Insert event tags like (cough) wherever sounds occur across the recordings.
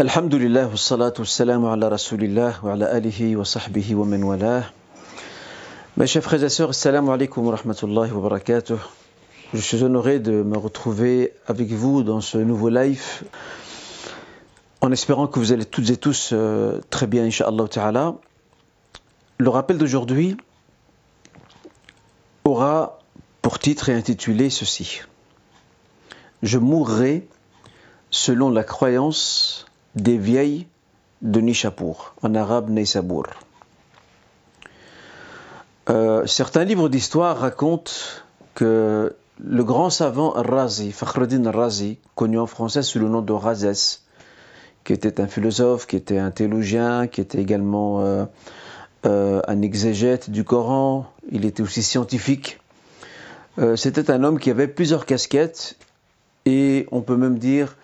الحمد لله والصلاة والسلام على رسول الله وعلى آله وصحبه ومن والاه Mes chers frères et sœurs, assalamu alaikum wa rahmatullahi wa barakatuh. Je suis honoré de me retrouver avec vous dans ce nouveau live en espérant que vous allez toutes et tous euh, très bien, Inch'Allah Ta'ala. Le rappel d'aujourd'hui aura pour titre et intitulé ceci Je mourrai selon la croyance des vieilles de Nishapur, en arabe Neisabour. Euh, certains livres d'histoire racontent que le grand savant Razi, Fakhreddin Razi, connu en français sous le nom de Razès, qui était un philosophe, qui était un théologien, qui était également euh, euh, un exégète du Coran, il était aussi scientifique. C'était un homme qui avait plusieurs casquettes et on peut même dire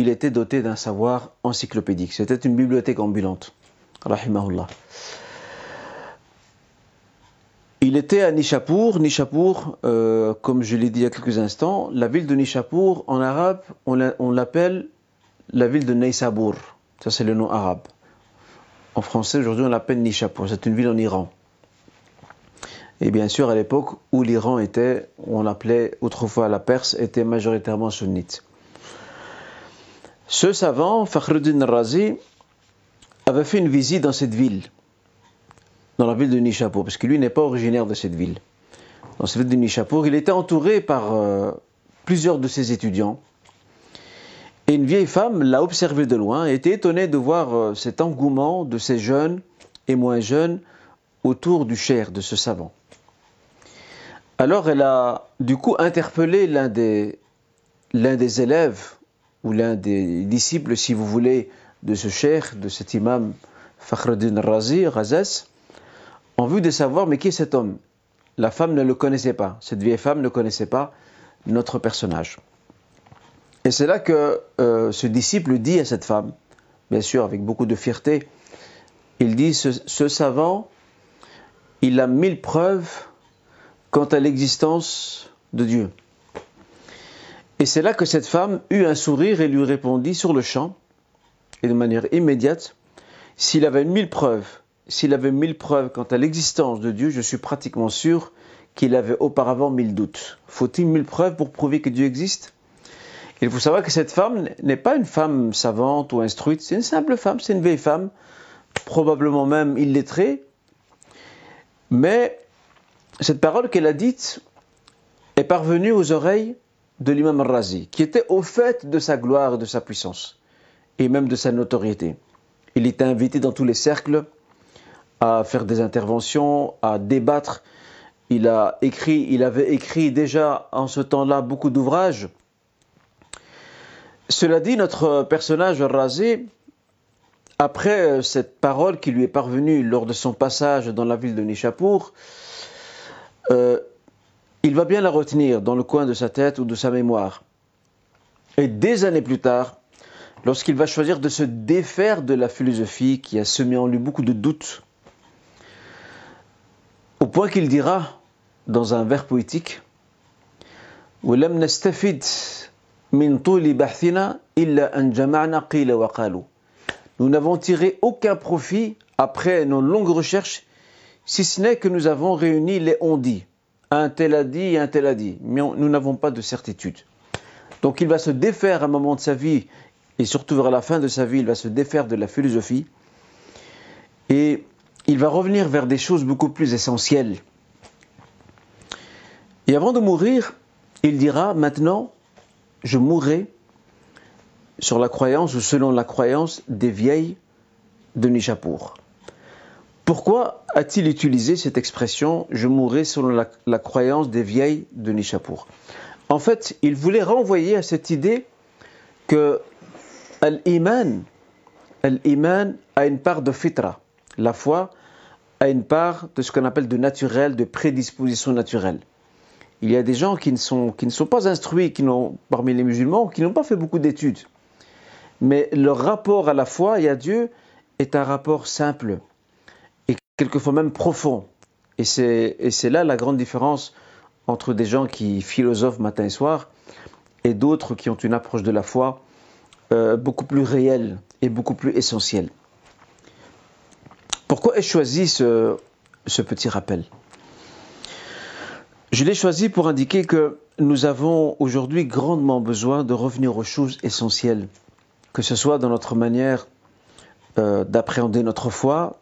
il était doté d'un savoir encyclopédique. C'était une bibliothèque ambulante. Rahimahullah. Il était à Nishapur. Nishapur, euh, comme je l'ai dit il y a quelques instants, la ville de Nishapur, en arabe, on l'appelle la ville de Neisabur. Ça, c'est le nom arabe. En français, aujourd'hui, on l'appelle Nishapur. C'est une ville en Iran. Et bien sûr, à l'époque où l'Iran était, on l'appelait autrefois la Perse, était majoritairement sunnite. Ce savant, Fakhruddin Razi, avait fait une visite dans cette ville, dans la ville de Nishapur, parce que lui n'est pas originaire de cette ville. Dans cette ville de Nishapur, il était entouré par euh, plusieurs de ses étudiants. Et une vieille femme l'a observé de loin et était étonnée de voir euh, cet engouement de ces jeunes et moins jeunes autour du cher de ce savant. Alors elle a du coup interpellé l'un des, l'un des élèves ou l'un des disciples, si vous voulez, de ce cher, de cet imam Fakhreddin Razi, Razès, en vue de savoir, mais qui est cet homme? La femme ne le connaissait pas, cette vieille femme ne connaissait pas notre personnage. Et c'est là que euh, ce disciple dit à cette femme, bien sûr avec beaucoup de fierté, il dit, ce savant, il a mille preuves quant à l'existence de Dieu. Et c'est là que cette femme eut un sourire et lui répondit sur le champ, et de manière immédiate, s'il avait mille preuves, s'il avait mille preuves quant à l'existence de Dieu, je suis pratiquement sûr qu'il avait auparavant mille doutes. Faut-il mille preuves pour prouver que Dieu existe? Il faut savoir que cette femme n'est pas une femme savante ou instruite, c'est une simple femme, c'est une vieille femme, probablement même illettrée, mais cette parole qu'elle a dite est parvenue aux oreilles de l'imam Razi, qui était au fait de sa gloire de sa puissance, et même de sa notoriété. Il était invité dans tous les cercles à faire des interventions, à débattre. Il a écrit, il avait écrit déjà en ce temps-là beaucoup d'ouvrages. Cela dit, notre personnage Razi, après cette parole qui lui est parvenue lors de son passage dans la ville de Nishapur, euh, il va bien la retenir dans le coin de sa tête ou de sa mémoire. Et des années plus tard, lorsqu'il va choisir de se défaire de la philosophie qui a semé en lui beaucoup de doutes, au point qu'il dira dans un vers poétique Nous n'avons tiré aucun profit après nos longues recherches, si ce n'est que nous avons réuni les ondits un tel a dit, un tel a dit. Mais nous n'avons pas de certitude. Donc il va se défaire à un moment de sa vie, et surtout vers la fin de sa vie, il va se défaire de la philosophie, et il va revenir vers des choses beaucoup plus essentielles. Et avant de mourir, il dira, maintenant, je mourrai sur la croyance ou selon la croyance des vieilles de Nishapur. Pourquoi a-t-il utilisé cette expression je mourrai selon la, croyance des vieilles de Nishapur En fait, il voulait renvoyer à cette idée que l'iman, l'iman a une part de fitra, la foi a une part de ce qu'on appelle de naturel, de prédisposition naturelle. Il y a des gens qui ne sont, qui ne sont pas instruits, qui n'ont, parmi les musulmans, qui n'ont pas fait beaucoup d'études. Mais leur rapport à la foi et à Dieu est un rapport simple, quelquefois même profond. Et c'est là la grande différence entre des gens qui philosophent matin et soir et d'autres qui ont une approche de la foi euh, beaucoup plus réelle est beaucoup plus essentiel. Pourquoi ai-je choisi ce, ce petit rappel? Je l'ai choisi pour indiquer que nous avons aujourd'hui grandement besoin de revenir aux choses essentielles, que ce soit dans notre manière euh, d'appréhender notre foi,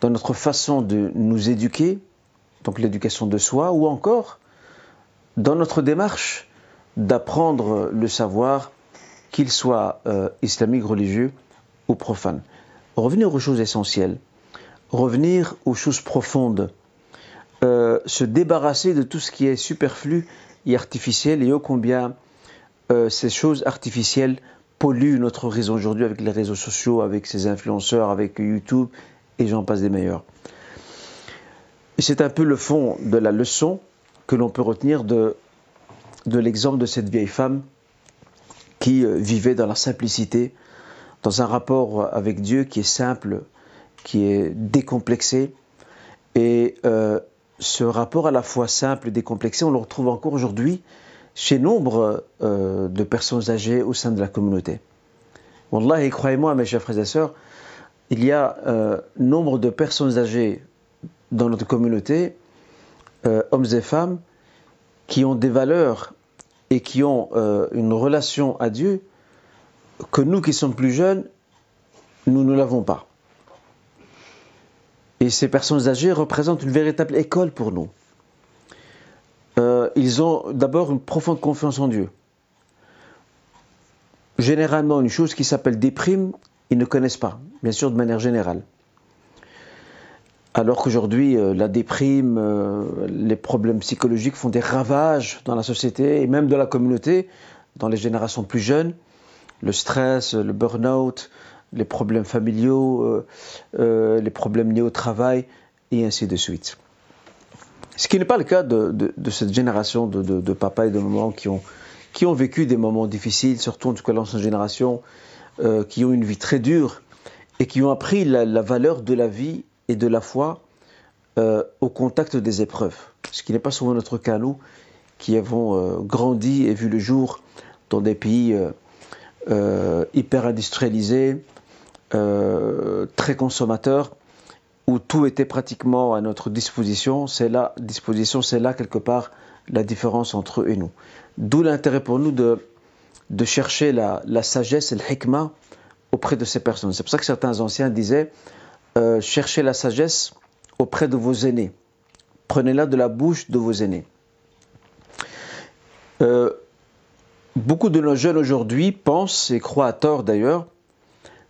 dans notre façon de nous éduquer, donc l'éducation de soi, ou encore dans notre démarche d'apprendre le savoir, qu'il soit euh, islamique, religieux ou profane. Revenir aux choses essentielles, revenir aux choses profondes, euh, se débarrasser de tout ce qui est superflu et artificiel. Et ô combien ces choses artificielles pollue notre horizon aujourd'hui avec les réseaux sociaux, avec ses influenceurs, avec YouTube, et j'en passe des meilleurs. Et c'est un peu le fond de la leçon que l'on peut retenir de, de l'exemple de cette vieille femme qui euh, vivait dans la simplicité, dans un rapport avec Dieu qui est simple, qui est décomplexé. Et euh, ce rapport à la fois simple et décomplexé, on le retrouve encore aujourd'hui chez nombre euh, de personnes âgées au sein de la communauté. Wallah, croyez-moi, mes chers frères et sœurs, il y a euh, nombre de personnes âgées dans notre communauté, euh, hommes et femmes, qui ont des valeurs et qui ont une relation à Dieu que nous qui sommes plus jeunes, nous ne l'avons pas. Et ces personnes âgées représentent une véritable école pour nous. Euh, ils ont d'abord une profonde confiance en Dieu. Généralement, une chose qui s'appelle déprime, ils ne connaissent pas, bien sûr de manière générale. Alors qu'aujourd'hui, euh, la déprime, euh, les problèmes psychologiques font des ravages dans la société et même dans la communauté, dans les générations plus jeunes. Le stress, le burn-out, les problèmes familiaux, les problèmes liés au travail, et ainsi de suite. Ce qui n'est pas le cas de, cette génération de, de, papas et de mamans qui ont, qui ont vécu des moments difficiles, surtout en tout cas l'ancienne génération, euh, qui ont une vie très dure et qui ont appris la, valeur de la vie et de la foi euh, au contact des épreuves. Ce qui n'est pas souvent notre cas, nous, qui avons euh, grandi et vu le jour dans des pays hyper industrialisés, très consommateurs où tout était pratiquement à notre disposition, c'est là, disposition, c'est là quelque part la différence entre eux et nous. D'où l'intérêt pour nous de, de chercher la, la sagesse et le hikmah auprès de ces personnes. C'est pour ça que certains anciens disaient euh, cherchez la sagesse auprès de vos aînés. Prenez-la de la bouche de vos aînés. Euh, beaucoup de nos jeunes aujourd'hui pensent, et croient à tort d'ailleurs,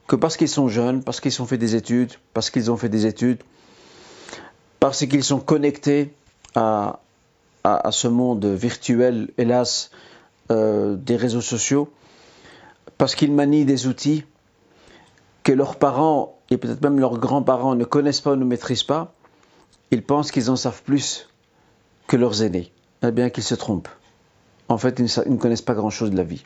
que parce qu'ils sont jeunes, parce qu'ils ont fait des études, parce qu'ils ont fait des études, parce qu'ils sont connectés à, à, ce monde virtuel, hélas, euh, des réseaux sociaux, parce qu'ils manient des outils que leurs parents et peut-être même leurs grands-parents ne connaissent pas ou ne maîtrisent pas, ils pensent qu'ils en savent plus que leurs aînés. Eh bien qu'ils se trompent. En fait, ils ne connaissent pas grand-chose de la vie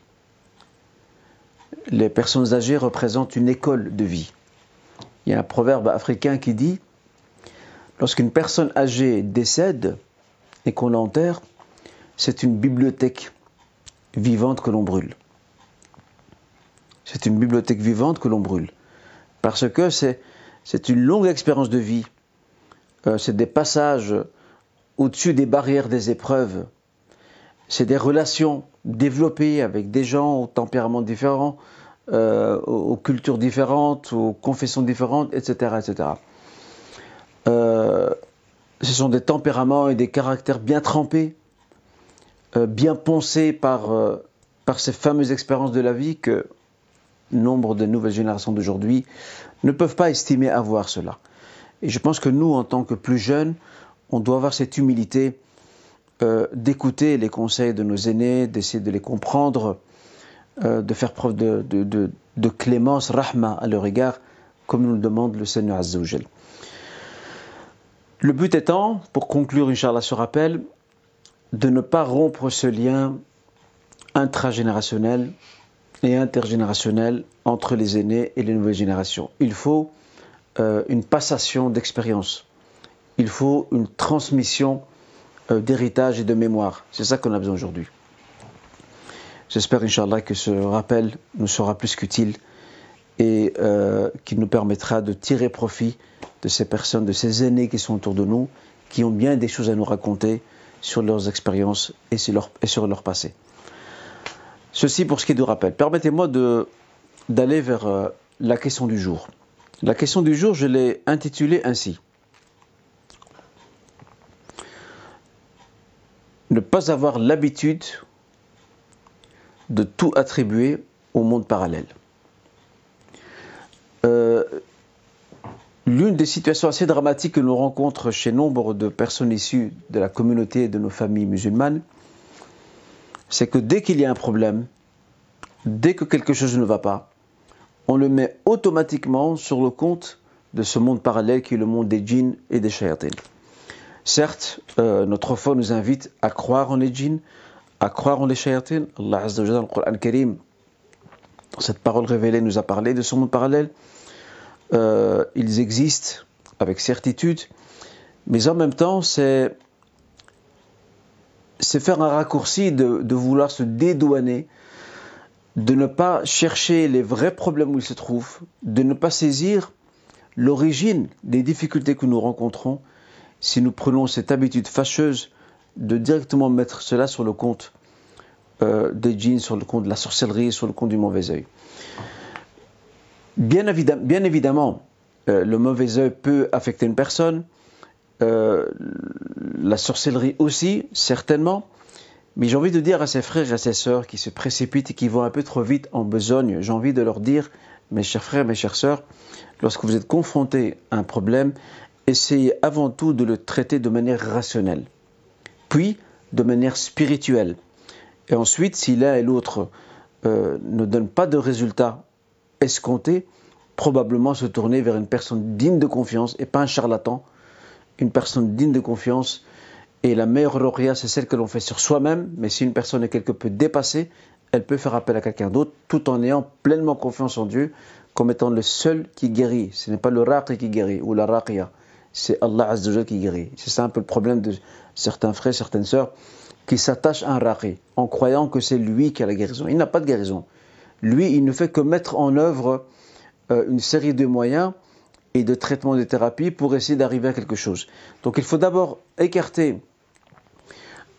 les personnes âgées représentent une école de vie. Il y a un proverbe africain qui dit lorsqu'une personne âgée décède et qu'on l'enterre, c'est une bibliothèque vivante que l'on brûle. C'est une bibliothèque vivante que l'on brûle. Parce que c'est, une longue expérience de vie. Euh, c'est des passages au-dessus des barrières des épreuves. C'est des relations développées avec des gens aux tempéraments différents, euh, aux, cultures différentes, aux confessions différentes, etc. etc. Euh, ce sont des tempéraments et des caractères bien trempés, bien poncés par, par ces fameuses expériences de la vie que nombre de nouvelles générations d'aujourd'hui ne peuvent pas estimer avoir cela. Et je pense que nous, en tant que plus jeunes, on doit avoir cette humilité d'écouter les conseils de nos aînés, d'essayer de les comprendre, euh, de faire preuve de, de, clémence, rahma à leur égard, comme nous le demande le Seigneur Azzawajal. Le but étant, pour conclure, Inch'Allah, ce rappel, de ne pas rompre ce lien intragénérationnel et intergénérationnel entre les aînés et les nouvelles générations. Il faut euh, une passation d'expérience. Il faut une transmission euh, d'héritage et de mémoire. C'est ça qu'on a besoin aujourd'hui. J'espère, Inch'Allah, que ce rappel nous sera plus qu'utile et euh, qui nous permettra de tirer profit de ces personnes, de ces aînés qui sont autour de nous, qui ont bien des choses à nous raconter sur leurs expériences et sur leur, passé. Ceci pour ce qui est du rappel. Permettez-moi d'aller vers euh, la question du jour. La question du jour, je l'ai intitulée ainsi. Ne pas avoir l'habitude de tout attribuer au monde parallèle. Euh, l'une des situations assez dramatiques que nous rencontrons chez nombre de personnes issues de la communauté et de nos familles musulmanes, c'est que dès qu'il y a un problème, dès que quelque chose ne va pas, on le met automatiquement sur le compte de ce monde parallèle qui est le monde des djinns et des shayatins. Certes, euh, notre foi nous invite à croire en les djinns, à croire en les shayatins. Allah Azza wa dans le cette parole révélée, nous a parlé de ce monde parallèle. Euh, ils existent avec certitude, mais en même temps, c'est faire un raccourci de, vouloir se dédouaner, de ne pas chercher les vrais problèmes où ils se trouvent, de ne pas saisir l'origine des difficultés que nous rencontrons si nous prenons cette habitude fâcheuse de directement mettre cela sur le compte euh, des djinns, sur le compte de la sorcellerie, sur le compte du mauvais œil. Bien, évidemment, euh, le mauvais œil peut affecter une personne, euh, la sorcellerie aussi, certainement, mais j'ai envie de dire à ses frères et à ses sœurs qui se précipitent et qui vont un peu trop vite en besogne, j'ai envie de leur dire, mes chers frères, mes chères sœurs, lorsque vous êtes confrontés à un problème, essayez avant tout de le traiter de manière rationnelle, puis de manière spirituelle. Et ensuite, si l'un et l'autre euh, ne donnent pas de résultats escomptés, probablement se tourner vers une personne digne de confiance et pas un charlatan, une personne digne de confiance. Et la meilleure lauréat, c'est celle que l'on fait sur soi-même, mais si une personne est quelque peu dépassée, elle peut faire appel à quelqu'un d'autre tout en ayant pleinement confiance en Dieu comme étant le seul qui guérit. Ce n'est pas le raqi qui guérit ou la raqiya c'est Allah Azzawajal qui guérit. C'est ça un peu le problème de certains frères, certaines sœurs, qui s'attachent à un raqi en croyant que c'est lui qui a la guérison. Il n'a pas de guérison. Lui, il ne fait que mettre en œuvre euh, une série de moyens et de traitements de thérapie pour essayer d'arriver à quelque chose. Donc il faut d'abord écarter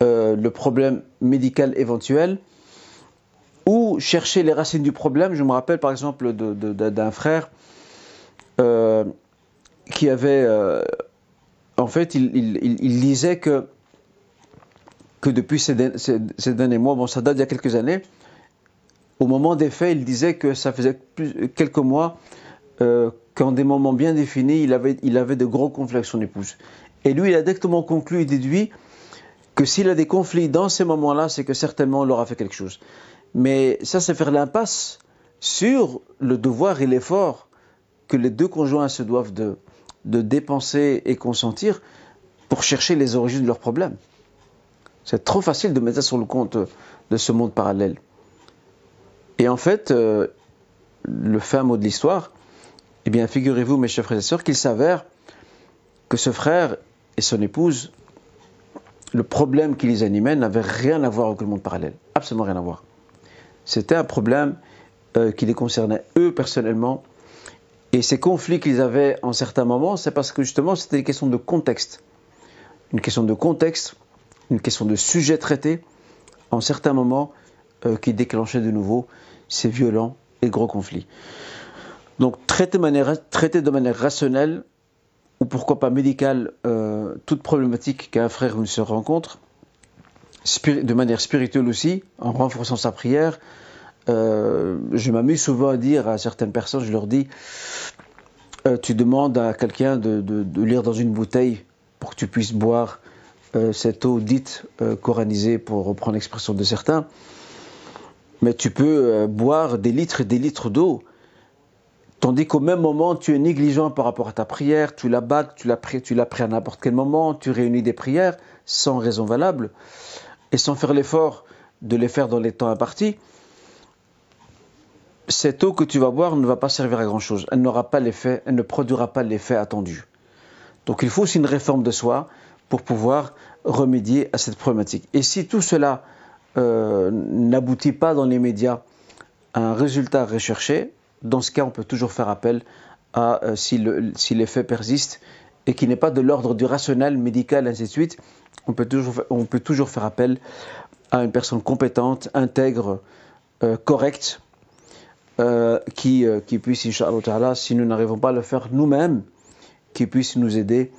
euh, le problème médical éventuel ou chercher les racines du problème. Je me rappelle par exemple d'un frère euh, qui avait. En fait, il, disait que, que depuis ces, derniers mois, bon, ça date d'il y a quelques années, au moment des faits, il disait que ça faisait quelques mois euh, qu'en des moments bien définis, il avait, il de gros conflits avec son épouse. Et lui, il a directement conclu et déduit que s'il a des conflits dans ces moments-là, c'est que certainement on aura fait quelque chose. Mais ça, c'est faire l'impasse sur le devoir et l'effort que les deux conjoints se doivent de, de dépenser et consentir pour chercher les origines de leurs problèmes. C'est trop facile de mettre ça sur le compte de ce monde parallèle. Et en fait, euh, le fin mot de l'histoire, eh bien, figurez-vous, mes chers frères et sœurs, qu'il s'avère que ce frère et son épouse, le problème qui les animait n'avait rien à voir avec le monde parallèle. Absolument rien à voir. C'était un problème euh, qui les concernait eux personnellement et ces conflits qu'ils avaient en certains moments, c'est parce que justement c'était une question de contexte. Une question de contexte, une question de sujet traité, en certains moments, euh, qui déclenchaient de nouveau ces violents et gros conflits. Donc traiter de manière, rationnelle, ou pourquoi pas médicale, euh, toute problématique qu'un frère ou une sœur rencontre, de manière spirituelle aussi, en renforçant sa prière, euh, je m'amuse souvent à dire à certaines personnes, je leur dis, tu demandes à quelqu'un de, lire dans une bouteille pour que tu puisses boire cette eau dite coranisée, pour reprendre l'expression de certains, mais tu peux boire des litres et des litres d'eau, tandis qu'au même moment, tu es négligent par rapport à ta prière, tu la bats, tu l'as pris, tu l'as pris à n'importe quel moment, tu réunis des prières sans raison valable, et sans faire l'effort de les faire dans les temps impartis, cette eau que tu vas boire ne va pas servir à grand chose. Elle n'aura pas l'effet, elle ne produira pas l'effet attendu. Donc il faut aussi une réforme de soi pour pouvoir remédier à cette problématique. Et si tout cela euh, n'aboutit pas dans les médias à un résultat recherché, dans ce cas, on peut toujours faire appel à, euh, si l'effet persiste et qui n'est pas de l'ordre du rationnel, médical, ainsi de suite, on peut toujours, on peut toujours faire appel à une personne compétente, intègre, euh, correcte, qui, qui puisse, Inch'Allah, si nous n'arrivons pas à le faire nous-mêmes, qui puisse nous aider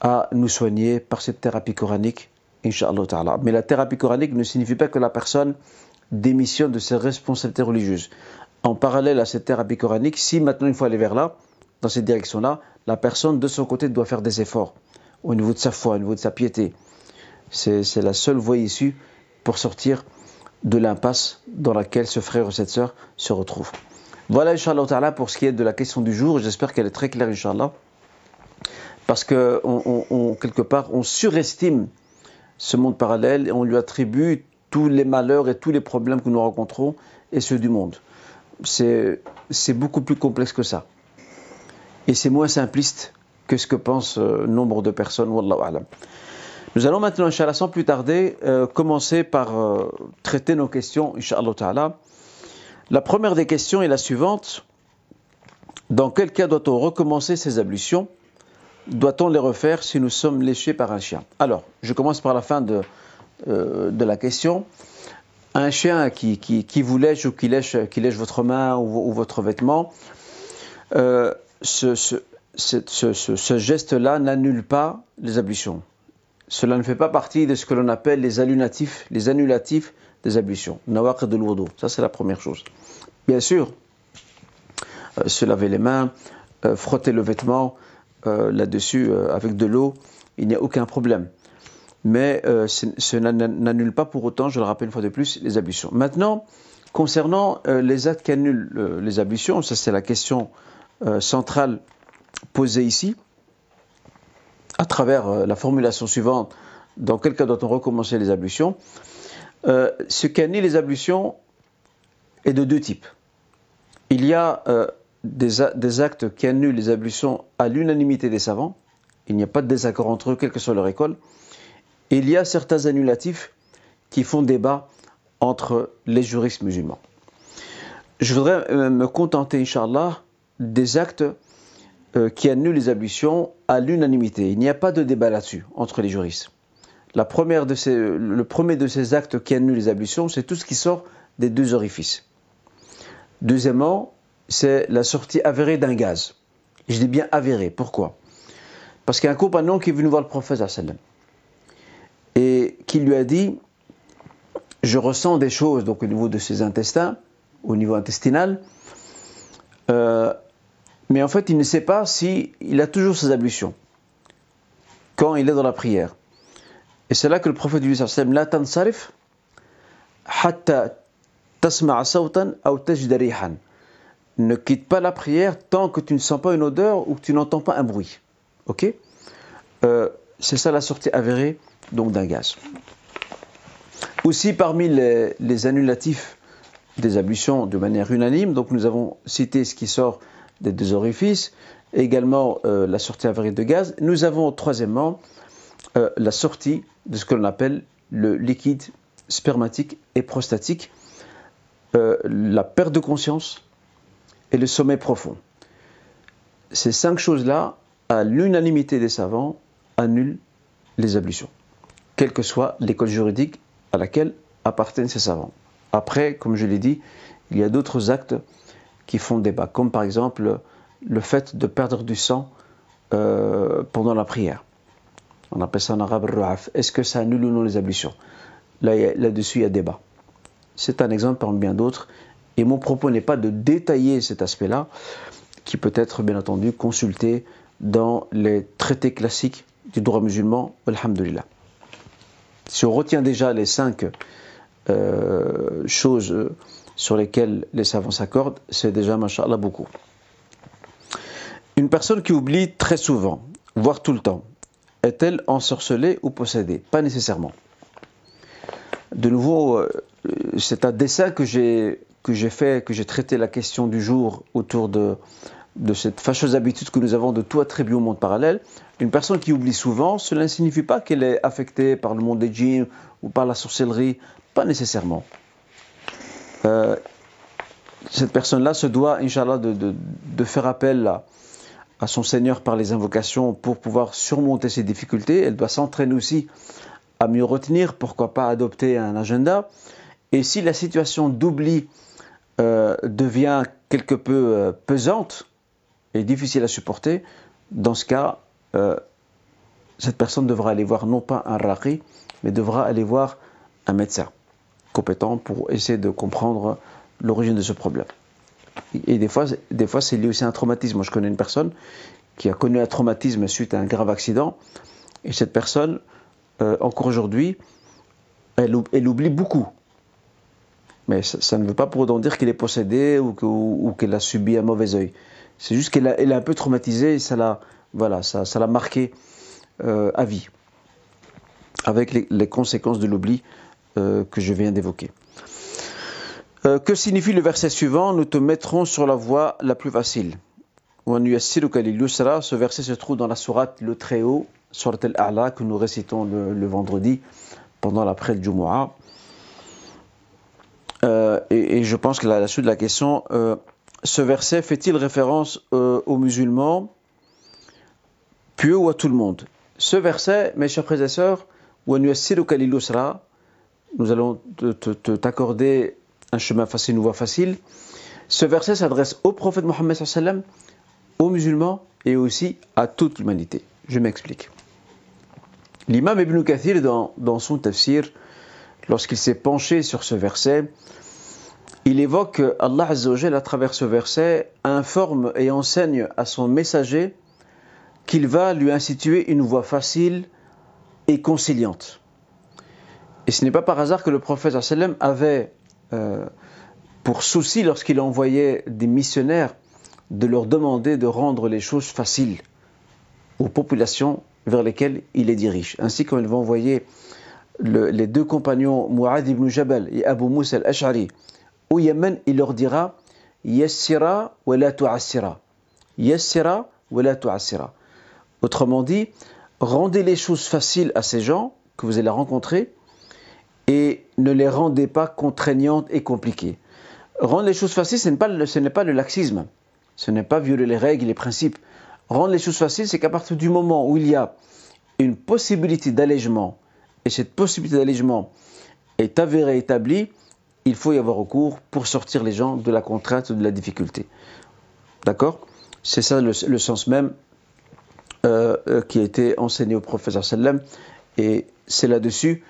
à nous soigner par cette thérapie coranique, Inch'Allah. Mais la thérapie coranique ne signifie pas que la personne démissionne de ses responsabilités religieuses. En parallèle à cette thérapie coranique, si maintenant il faut aller vers là, dans cette direction-là, la personne de son côté doit faire des efforts au niveau de sa foi, au niveau de sa piété. C'est la seule voie issue pour sortir de l'impasse dans laquelle ce frère ou cette sœur se retrouve. Voilà, Inch'Allah, pour ce qui est de la question du jour. J'espère qu'elle est très claire, Inch'Allah. Parce que, on, quelque part, on surestime ce monde parallèle et on lui attribue tous les malheurs et tous les problèmes que nous rencontrons et ceux du monde. C'est beaucoup plus complexe que ça. Et c'est moins simpliste que ce que pensent euh, nombre de personnes. Nous allons maintenant, Inch'Allah, sans plus tarder, euh, commencer par euh, traiter nos questions. La première des questions est la suivante. Dans quel cas doit-on recommencer ces ablutions Doit-on les refaire si nous sommes léchés par un chien? Alors, je commence par la fin de, de la question. Un chien qui, vous lèche ou qui lèche, votre main ou, votre vêtement, ce, ce, geste-là n'annule pas les ablutions. Cela ne fait pas partie de ce que l'on appelle les annulatifs, les annulatifs des ablutions. Nawaq de l'ourdo. Ça, c'est la première chose. Bien sûr, euh, se laver les mains, euh, frotter le vêtement euh, là-dessus avec de l'eau, il n'y a aucun problème. Mais ce n'annule pas pour autant, je le rappelle une fois de plus, les ablutions. Maintenant, concernant les actes qui annulent les ablutions, ça c'est la question euh, centrale posée ici, à travers euh, la formulation suivante, dans quel cas doit-on recommencer les ablutions euh, Ce qui annule les ablutions est de deux types. Il y a des, actes qui annulent les ablutions à l'unanimité des savants, il n'y a pas de désaccord entre eux, quelle que soit leur école. Il y a certains annulatifs qui font débat entre les juristes musulmans. Je voudrais me contenter, Inch'Allah, des actes euh, qui annulent les ablutions à l'unanimité. Il n'y a pas de débat là-dessus entre les juristes. La première ces, le premier de ces actes qui annulent les ablutions, c'est tout ce qui sort des deux orifices. Deuxièmement, c'est la sortie avérée d'un gaz. Je dis bien avérée. Pourquoi? Parce qu'il y a un compagnon qui est venu voir le prophète et qui lui a dit Je ressens des choses donc, au niveau de ses intestins, au niveau intestinal, euh, mais en fait, il ne sait pas si il a toujours ses ablutions quand il est dans la prière. Et c'est là que le prophète lui dit la tansarif hatta tasma'a sawtan aw rihan. Ne quitte pas la prière tant que tu ne sens pas une odeur ou que tu n'entends pas un bruit. Ok euh, C'est ça la sortie avérée donc d'un gaz. Aussi parmi les, annulatifs des ablutions de manière unanime, donc nous avons cité ce qui sort des deux orifices, également euh, la sortie avérée de gaz. Nous avons troisièmement euh, la sortie de ce que l'on appelle le liquide spermatique et prostatique, la perte de conscience et le sommeil profond. Ces cinq choses-là, à l'unanimité des savants, annulent les ablutions, quelle que soit l'école juridique à laquelle appartiennent ces savants. Après, comme je l'ai dit, il y a d'autres actes qui font débat, comme par exemple le fait de perdre du sang euh, pendant la prière. On appelle ça en arabe ru'af. Est-ce que ça annule ou non les ablutions? Là-dessus, il y a débat. C'est un exemple parmi bien d'autres. Et mon propos n'est pas de détailler cet aspect-là, qui peut être bien entendu consulté dans les traités classiques du droit musulman, alhamdulillah. Si on retient déjà les cinq euh, choses sur lesquelles les savants s'accordent, c'est déjà, mashallah, beaucoup. Une personne qui oublie très souvent, voire tout le temps, est-elle ensorcelée ou possédée? Pas nécessairement. De nouveau, euh, c'est un dessin que j'ai que j'ai fait, que j'ai traité la question du jour autour de, cette fâcheuse habitude que nous avons de tout attribuer au monde parallèle. Une personne qui oublie souvent, cela ne signifie pas qu'elle est affectée par le monde des djinns ou par la sorcellerie, pas nécessairement. Euh, cette personne-là se doit, Inch'Allah, de, faire appel à, son Seigneur par les invocations pour pouvoir surmonter ses difficultés. Elle doit s'entraîner aussi à mieux retenir, pourquoi pas adopter un agenda. Et si la situation d'oubli euh, devient quelque peu euh, pesante et difficile à supporter, dans ce cas, euh, cette personne devra aller voir non pas un raqi, mais devra aller voir un médecin compétent pour essayer de comprendre l'origine de ce problème. Et des fois, des fois c'est lié aussi à un traumatisme. Moi, je connais une personne qui a connu un traumatisme suite à un grave accident, et cette personne, encore aujourd'hui, elle, elle, oublie beaucoup. Mais ça, ne veut pas pour autant dire qu'il est possédé ou, qu'elle a subi un mauvais œil. C'est juste qu'elle est un peu traumatisée et ça l'a voilà, ça, ça marqué euh, à vie, avec les, conséquences de l'oubli euh, que je viens d'évoquer. Euh, que signifie le verset suivant? Nous te mettrons sur la voie la plus facile. Ce verset se trouve dans la sourate Le Très-Haut, Surat al-A'la, que nous récitons le, vendredi pendant l'après Jumu'ah. et, je pense que la, la suite de la question, ce verset fait-il référence aux musulmans pieux ou à tout le monde? Ce verset, mes chers frères et sœurs, nous allons t'accorder un chemin facile, une voie facile. Ce verset s'adresse au prophète Mohammed aux musulmans et aussi à toute l'humanité. Je m'explique. L'imam Ibn Kathir, dans, dans son tafsir, lorsqu'il s'est penché sur ce verset, il évoque que Allah à travers ce verset, informe et enseigne à son messager qu'il va lui instituer une voie facile et conciliante. Et ce n'est pas par hasard que le prophète avait euh, pour souci, lorsqu'il envoyait des missionnaires, de leur demander de rendre les choses faciles aux populations vers lesquelles il les dirige. Ainsi quand il va envoyer les deux compagnons Mu'ad ibn Jabal et Abu Musa al-Ash'ari au Yémen, il leur dira Yassira wa la tu'assira. Yassira wa la tu'assira. Autrement dit, rendez les choses faciles à ces gens que vous allez rencontrer et ne les rendez pas contraignantes et compliquées. Rendre les choses faciles, ce n'est pas, pas, le laxisme, ce n'est pas violer les règles, les principes. Rendre les choses faciles, c'est qu'à partir du moment où il y a une possibilité d'allègement, et cette possibilité d'allègement est avérée, établie, il faut y avoir recours pour sortir les gens de la contrainte, de la difficulté. D'accord? C'est ça le, sens même euh, euh, qui a été enseigné au professeur sallam et c'est là-dessus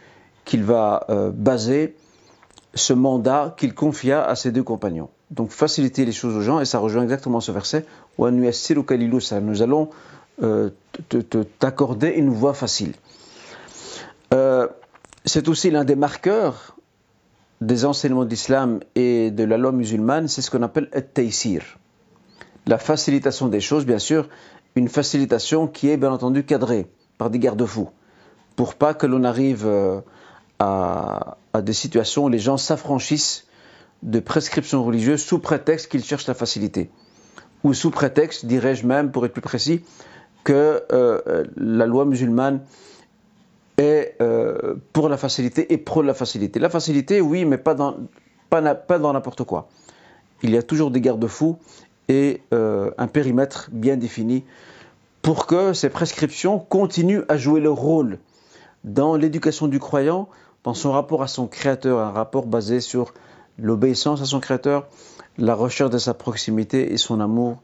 qu'il va euh, baser ce mandat qu'il confia à ses deux compagnons. Donc faciliter les choses aux gens et ça rejoint exactement ce verset nous allons t'accorder une voie facile. C'est aussi l'un des marqueurs des enseignements d'islam et de la loi musulmane, c'est ce qu'on appelle et La facilitation des choses, bien sûr, une facilitation qui est bien entendu cadrée par des garde-fous, pour pas que l'on arrive euh, à, des situations où les gens s'affranchissent de prescriptions religieuses sous prétexte qu'ils cherchent la facilité, ou sous prétexte, dirais-je même, pour être plus précis, que euh, la loi musulmane est euh, pour la facilité et pro la facilité. La facilité, oui, mais pas dans, pas, pas dans n'importe quoi. Il y a toujours des garde-fous et euh, un périmètre bien défini pour que ces prescriptions continuent à jouer leur rôle dans l'éducation du croyant, dans son rapport à son Créateur, un rapport basé sur l'obéissance à son Créateur, la recherche de sa proximité et son amour,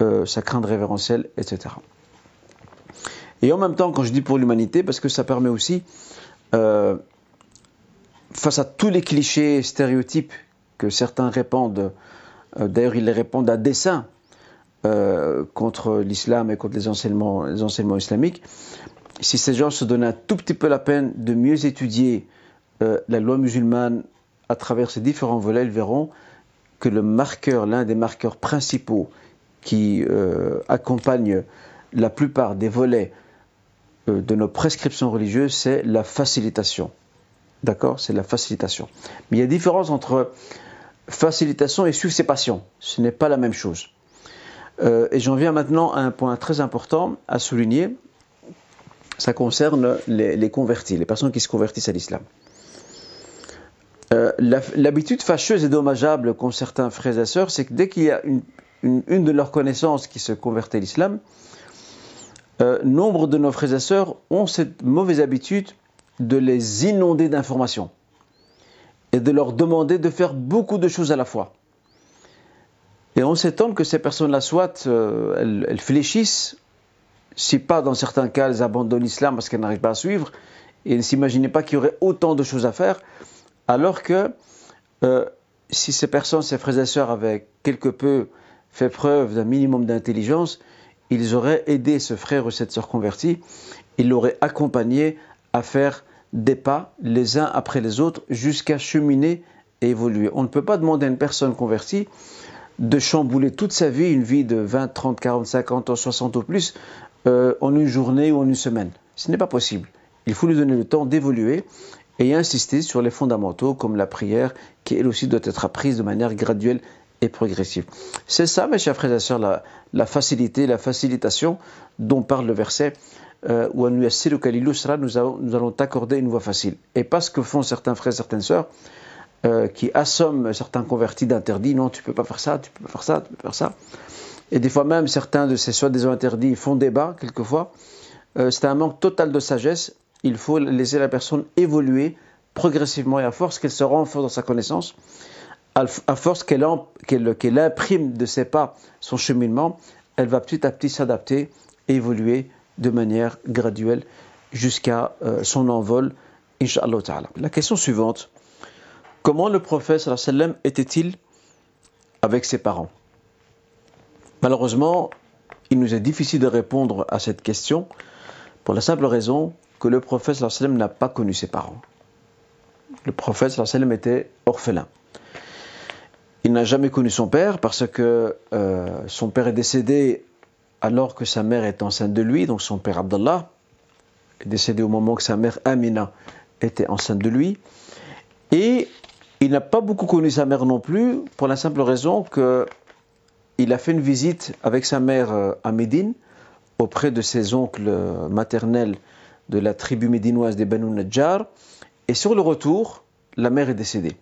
euh, sa crainte révérentielle, etc. Et en même temps, quand je dis pour l'humanité, parce que ça permet aussi, euh, face à tous les clichés, stéréotypes que certains répandent euh, d'ailleurs, ils les répondent à dessein euh, contre l'islam et contre les enseignements, les enseignements islamiques. Si ces gens se donnent un tout petit peu la peine de mieux étudier la loi musulmane à travers ces différents volets, ils verront que le marqueur, l'un des marqueurs principaux qui accompagne la plupart des volets de nos prescriptions religieuses, c'est la facilitation. D'accord? C'est la facilitation. Mais il y a différence entre facilitation et suivre ses passions. Ce n'est pas la même chose. Euh, et j'en viens maintenant à un point très important à souligner. Ça concerne les, convertis, les personnes qui se convertissent à l'islam. Euh, l'habitude fâcheuse et dommageable qu'ont certains frères et sœurs, c'est que dès qu'il y a une, une, de leurs connaissances qui se convertit à l'islam, euh, nombre de nos frères et sœurs ont cette mauvaise habitude de les inonder d'informations et de leur demander de faire beaucoup de choses à la fois. Et on s'étonne que ces personnes-là, soit euh, elles, fléchissent, si pas dans certains cas, elles abandonnent l'islam parce qu'elles n'arrivent pas à suivre, et ne s'imaginaient pas qu'il y aurait autant de choses à faire, alors que euh, si ces personnes, ces frères et sœurs, avaient quelque peu fait preuve d'un minimum d'intelligence, ils auraient aidé ce frère ou cette sœur convertie, ils l'auraient accompagné à faire des pas les uns après les autres jusqu'à cheminer et évoluer. On ne peut pas demander à une personne convertie de chambouler toute sa vie, une vie de 20, 30, 40, 50 ans, 60 ou plus, euh, en une journée ou en une semaine. Ce n'est pas possible. Il faut lui donner le temps d'évoluer et insister sur les fondamentaux comme la prière, qui elle aussi doit être apprise de manière graduelle et progressive. C'est ça, mes chers frères et sœurs, la, facilité, la facilitation dont parle le verset euh, où nous, nous allons t'accorder une voie facile. Et pas ce que font certains frères et certaines sœurs euh, qui assomment certains convertis d'interdits. Non, tu peux pas faire ça, tu peux pas faire ça, tu peux pas faire ça. Et des fois même, certains de ces soi-disant interdits font débat, quelquefois. Euh, c'est un manque total de sagesse. Il faut laisser la personne évoluer progressivement et à force qu'elle se renforce dans sa connaissance à force qu'elle imprime de ses pas son cheminement, elle va petit à petit s'adapter, évoluer de manière graduelle jusqu'à euh, son envol, Inch'Allah ta'ala. La question suivante, comment le prophète était-il avec ses parents? Malheureusement, il nous est difficile de répondre à cette question pour la simple raison que le prophète n'a pas connu ses parents. Le prophète était orphelin. Il n'a jamais connu son père parce que euh, son père est décédé alors que sa mère est enceinte de lui, donc son père Abdallah est décédé au moment que sa mère Amina était enceinte de lui. Et il n'a pas beaucoup connu sa mère non plus, pour la simple raison qu'il a fait une visite avec sa mère euh, à Médine, auprès de ses oncles maternels de la tribu médinoise des Banu Najjar, et sur le retour, la mère est décédée.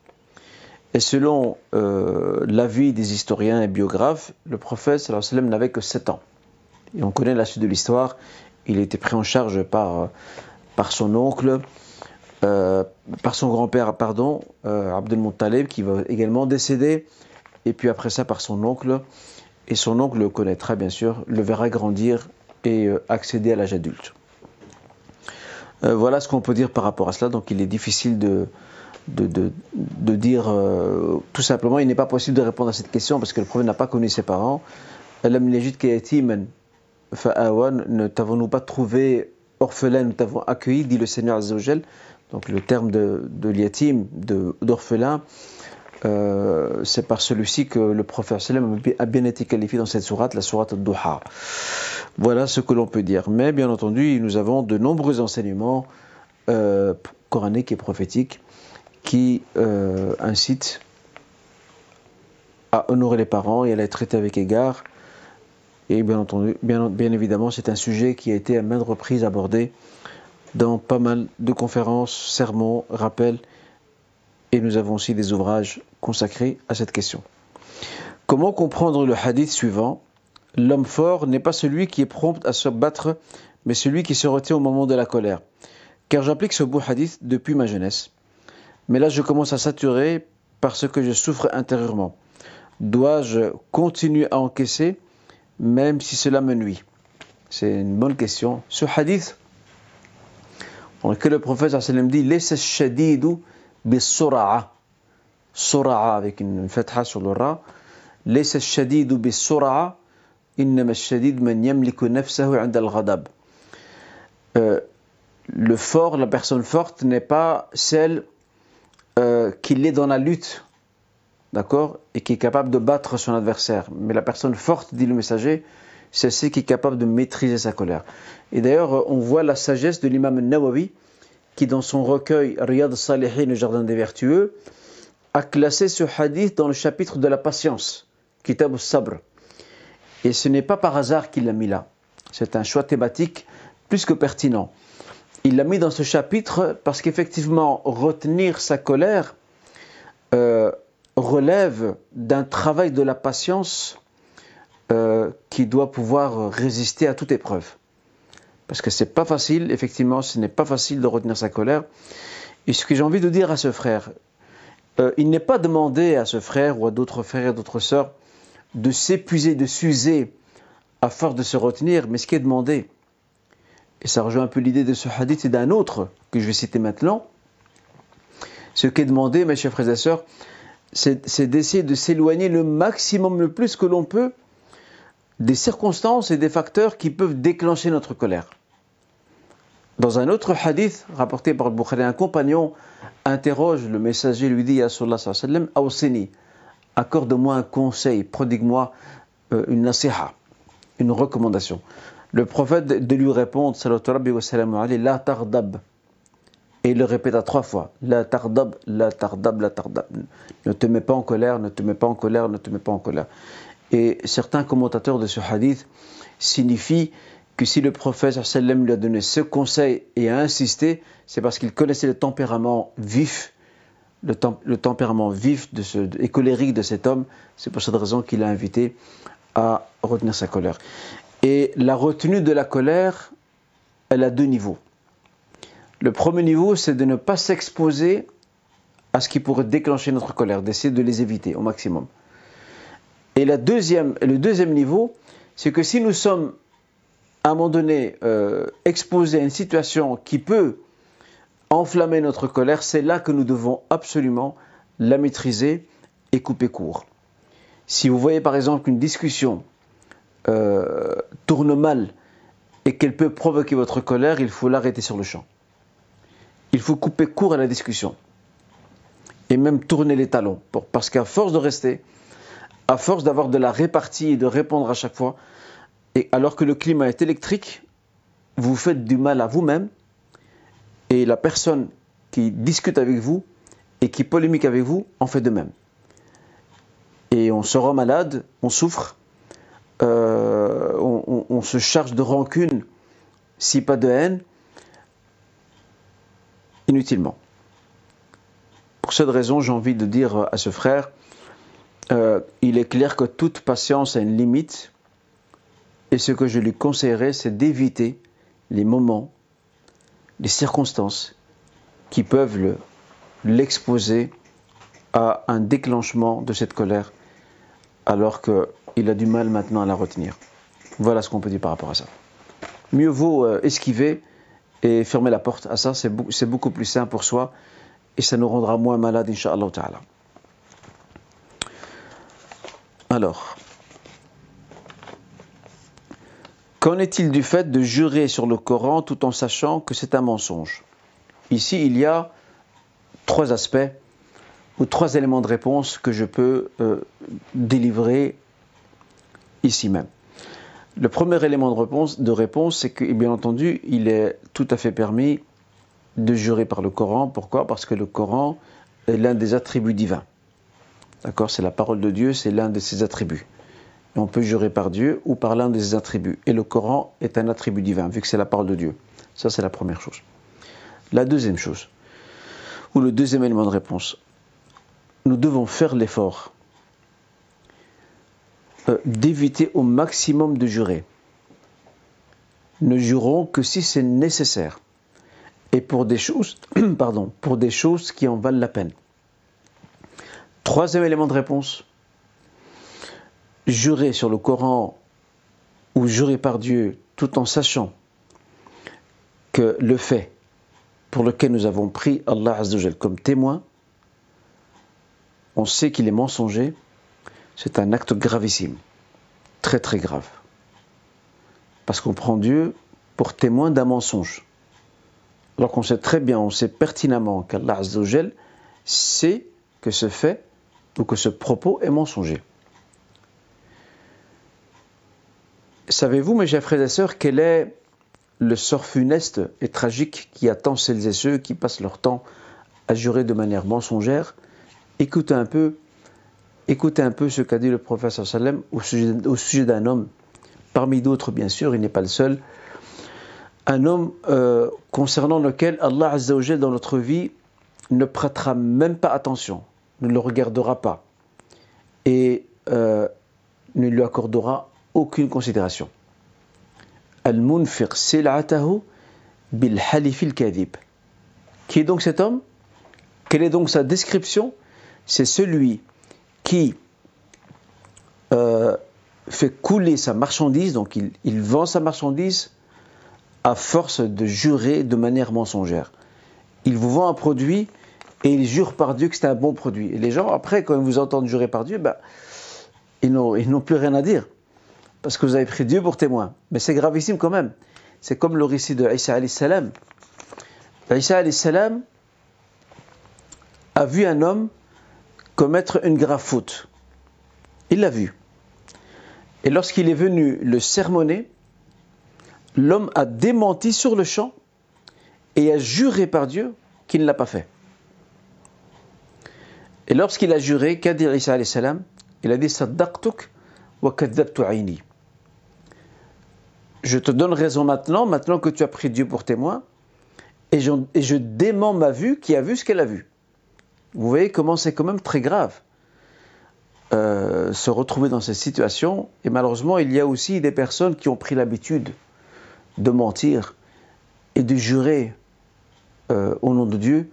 Et selon euh, l'avis des historiens et biographes, le prophète sallam n'avait que 7 ans. Et on connaît la suite de l'histoire. Il été pris en charge par, par son oncle, euh, par son grand-père, pardon, euh, qui va également décéder. Et puis après ça, par son oncle. Et son oncle le connaîtra, bien sûr, le verra grandir et euh, accéder à l'âge adulte. voilà ce qu'on peut dire par rapport à cela. Donc il est difficile de, de, dire euh, tout simplement, il n'est pas possible de répondre à cette question parce que le prophète n'a pas connu ses parents. Ne t'avons-nous pas trouvé orphelin, nous t'avons accueilli, dit le Seigneur Azzawajal. Donc le terme de, de l'yatim, d'orphelin, euh, c'est par celui-ci que le prophète a bien été qualifié dans cette sourate, la sourate Duha. Voilà ce que l'on peut dire. Mais bien entendu, nous avons de nombreux enseignements euh, coraniques et prophétiques qui euh, incite à honorer les parents et à les traiter avec égard. Et bien entendu, bien, bien évidemment, c'est un sujet qui a été à maintes reprises abordé dans pas mal de conférences, sermons, rappels, et nous avons aussi des ouvrages consacrés à cette question. Comment comprendre le hadith suivant? L'homme fort n'est pas celui qui est prompt à se battre, mais celui qui se retient au moment de la colère. Car j'applique ce beau hadith depuis ma jeunesse. Mais là, je commence à saturer parce que je souffre intérieurement. Dois-je continuer à encaisser même si cela me nuit? C'est une bonne question. Ce hadith, que le prophète sallam dit Laisse shadidu bis-sura'a. Sura'a avec une fatha sur le ra. Laisse shadidu bis-sura'a. Innama shadid man yamliku nafsahu 'inda al-ghadab. Euh, le fort, la personne forte n'est pas celle euh, qu'il est dans la lutte, d'accord, et qui est capable de battre son adversaire. Mais la personne forte, dit le messager, c'est celle qui est capable de maîtriser sa colère. Et d'ailleurs, on voit la sagesse de l'imam Nawawi, qui dans son recueil Riyad Salihin, le jardin des vertueux, a classé ce hadith dans le chapitre de la patience, Kitab al-Sabr. Et ce n'est pas par hasard qu'il l'a mis là. C'est un choix thématique plus que pertinent il l'a mis dans ce chapitre parce qu'effectivement, retenir sa colère, euh, relève d'un travail de la patience euh, qui doit pouvoir résister à toute épreuve. Parce que c'est pas facile, effectivement, ce n'est pas facile de retenir sa colère. Et ce que j'ai envie de dire à ce frère, euh, il n'est pas demandé à ce frère ou à d'autres frères et d'autres sœurs de s'épuiser, de s'user à force de se retenir, mais ce qui est demandé, et ça rejoint un peu l'idée de ce hadith et d'un autre que je vais citer maintenant, ce qui est demandé, mes chers frères et sœurs, c'est d'essayer de s'éloigner le maximum, le plus que l'on peut, des circonstances et des facteurs qui peuvent déclencher notre colère. Dans un autre hadith rapporté par le Bukhari, un compagnon interroge le messager, lui dit, Ya sallam, Awsini, accorde-moi un conseil, prodigue-moi euh, une nasiha, une recommandation. Le prophète de lui répondre, wa la tardab. Et il le répéta trois fois, la tardab, la tardab, la tardab. Ne te mets pas en colère, ne te mets pas en colère, ne te mets pas en colère. Et certains commentateurs de ce hadith signifient que si le prophète sallam lui a donné ce conseil et a insisté, c'est parce qu'il connaissait le tempérament vif, le, tempérament vif de ce, et colérique de cet homme. C'est pour cette raison qu'il a invité à retenir sa colère. Et la retenue de la colère, elle a deux niveaux. Le premier niveau, c'est de ne pas s'exposer à ce qui pourrait déclencher notre colère, d'essayer de les éviter au maximum. Et la deuxième, le deuxième niveau, c'est que si nous sommes à un moment donné euh, exposés à une situation qui peut enflammer notre colère, c'est là que nous devons absolument la maîtriser et couper court. Si vous voyez par exemple qu'une discussion euh, tourne mal et qu'elle peut provoquer votre colère, il faut l'arrêter sur le champ. Il faut couper court à la discussion et même tourner les talons, parce qu'à force de rester, à force d'avoir de la répartie et de répondre à chaque fois, et alors que le climat est électrique, vous faites du mal à vous-même et la personne qui discute avec vous et qui polémique avec vous en fait de même. Et on se rend malade, on souffre, euh, on, se charge de rancune, si pas de haine, inutilement. Pour cette raison, j'ai envie de dire à ce frère, euh, il est clair que toute patience a une limite, et ce que je lui conseillerais, c'est d'éviter les moments, les circonstances qui peuvent l'exposer à un déclenchement de cette colère, alors qu'il a du mal maintenant à la retenir. Voilà ce qu'on peut dire par rapport à ça. Mieux vaut euh, esquiver et fermer la porte à ça, c'est beaucoup plus sain pour soi et ça nous rendra moins malades, Inch'Allah ta'ala. Alors, Qu'en est-il du fait de jurer sur le Coran tout en sachant que c'est un mensonge? Ici, il y a trois aspects ou trois éléments de réponse que je peux euh, délivrer ici même. Le premier élément de réponse, de réponse c'est que, bien entendu, il est tout à fait permis de jurer par le Coran. Pourquoi? Parce que le Coran est l'un des attributs divins. D'accord? C'est la parole de Dieu, c'est l'un de ses attributs on peut jurer par Dieu ou par l'un des attributs. Et le Coran est un attribut divin, vu que c'est la parole de Dieu. Ça, c'est la première chose. La deuxième chose, ou le deuxième élément de réponse, nous devons faire l'effort euh, d'éviter au maximum de jurer. Ne jurons que si c'est nécessaire et pour des choses, (clears throat) pardon, pour des choses qui en valent la peine. Troisième élément de réponse, jurer sur le Coran ou jurer par Dieu tout en sachant que le fait pour lequel nous avons pris Allah comme témoin, on sait qu'il est mensonger, c'est un acte gravissime, très très grave. Parce qu'on prend Dieu pour témoin d'un mensonge. Alors qu'on sait très bien, on sait pertinemment qu'Allah Azzawajal sait que ce fait ou que ce propos est mensonger. Savez-vous, mes chers frères et sœurs, quel est le sort funeste et tragique qui attend celles et ceux qui passent leur temps à jurer de manière mensongère? Écoutez un peu, écoutez un peu ce qu'a dit le professeur Salem au sujet, d'un homme, parmi d'autres bien sûr, il n'est pas le seul, un homme euh, concernant lequel Allah Azzawajal dans notre vie ne prêtera même pas attention. ne le regardera pas et euh, ne lui accordera aucune considération. Al-munfiq sil'atahu bil halifil kadib. Qui est donc cet homme? Quelle est donc sa description? C'est celui qui euh, fait couler sa marchandise, donc il, vend sa marchandise à force de jurer de manière mensongère. Il vous vend un produit et il jure par Dieu que c'est un bon produit. Et les gens, après, quand ils vous entendent jurer par Dieu, ben, ils n'ont plus rien à dire. Parce que vous avez pris Dieu pour témoin. Mais c'est gravissime quand même. C'est comme le récit de Isa salam. Isa a vu un homme commettre une grave faute. Il l'a vu. Et lorsqu'il est venu le sermonner, l'homme a démenti sur le champ et a juré par Dieu qu'il ne l'a pas fait. Et lorsqu'il a juré, qu'a dit Isa salam? Il a dit Saddaqtuk wa aini. Je te donne raison maintenant, maintenant que tu as pris Dieu pour témoin, et je, et je dément ma vue qui a vu ce qu'elle a vu. Vous voyez comment c'est quand même très grave. Euh, se retrouver dans cette situation. Et malheureusement, il y a aussi des personnes qui ont pris l'habitude de mentir et de jurer euh, au nom de Dieu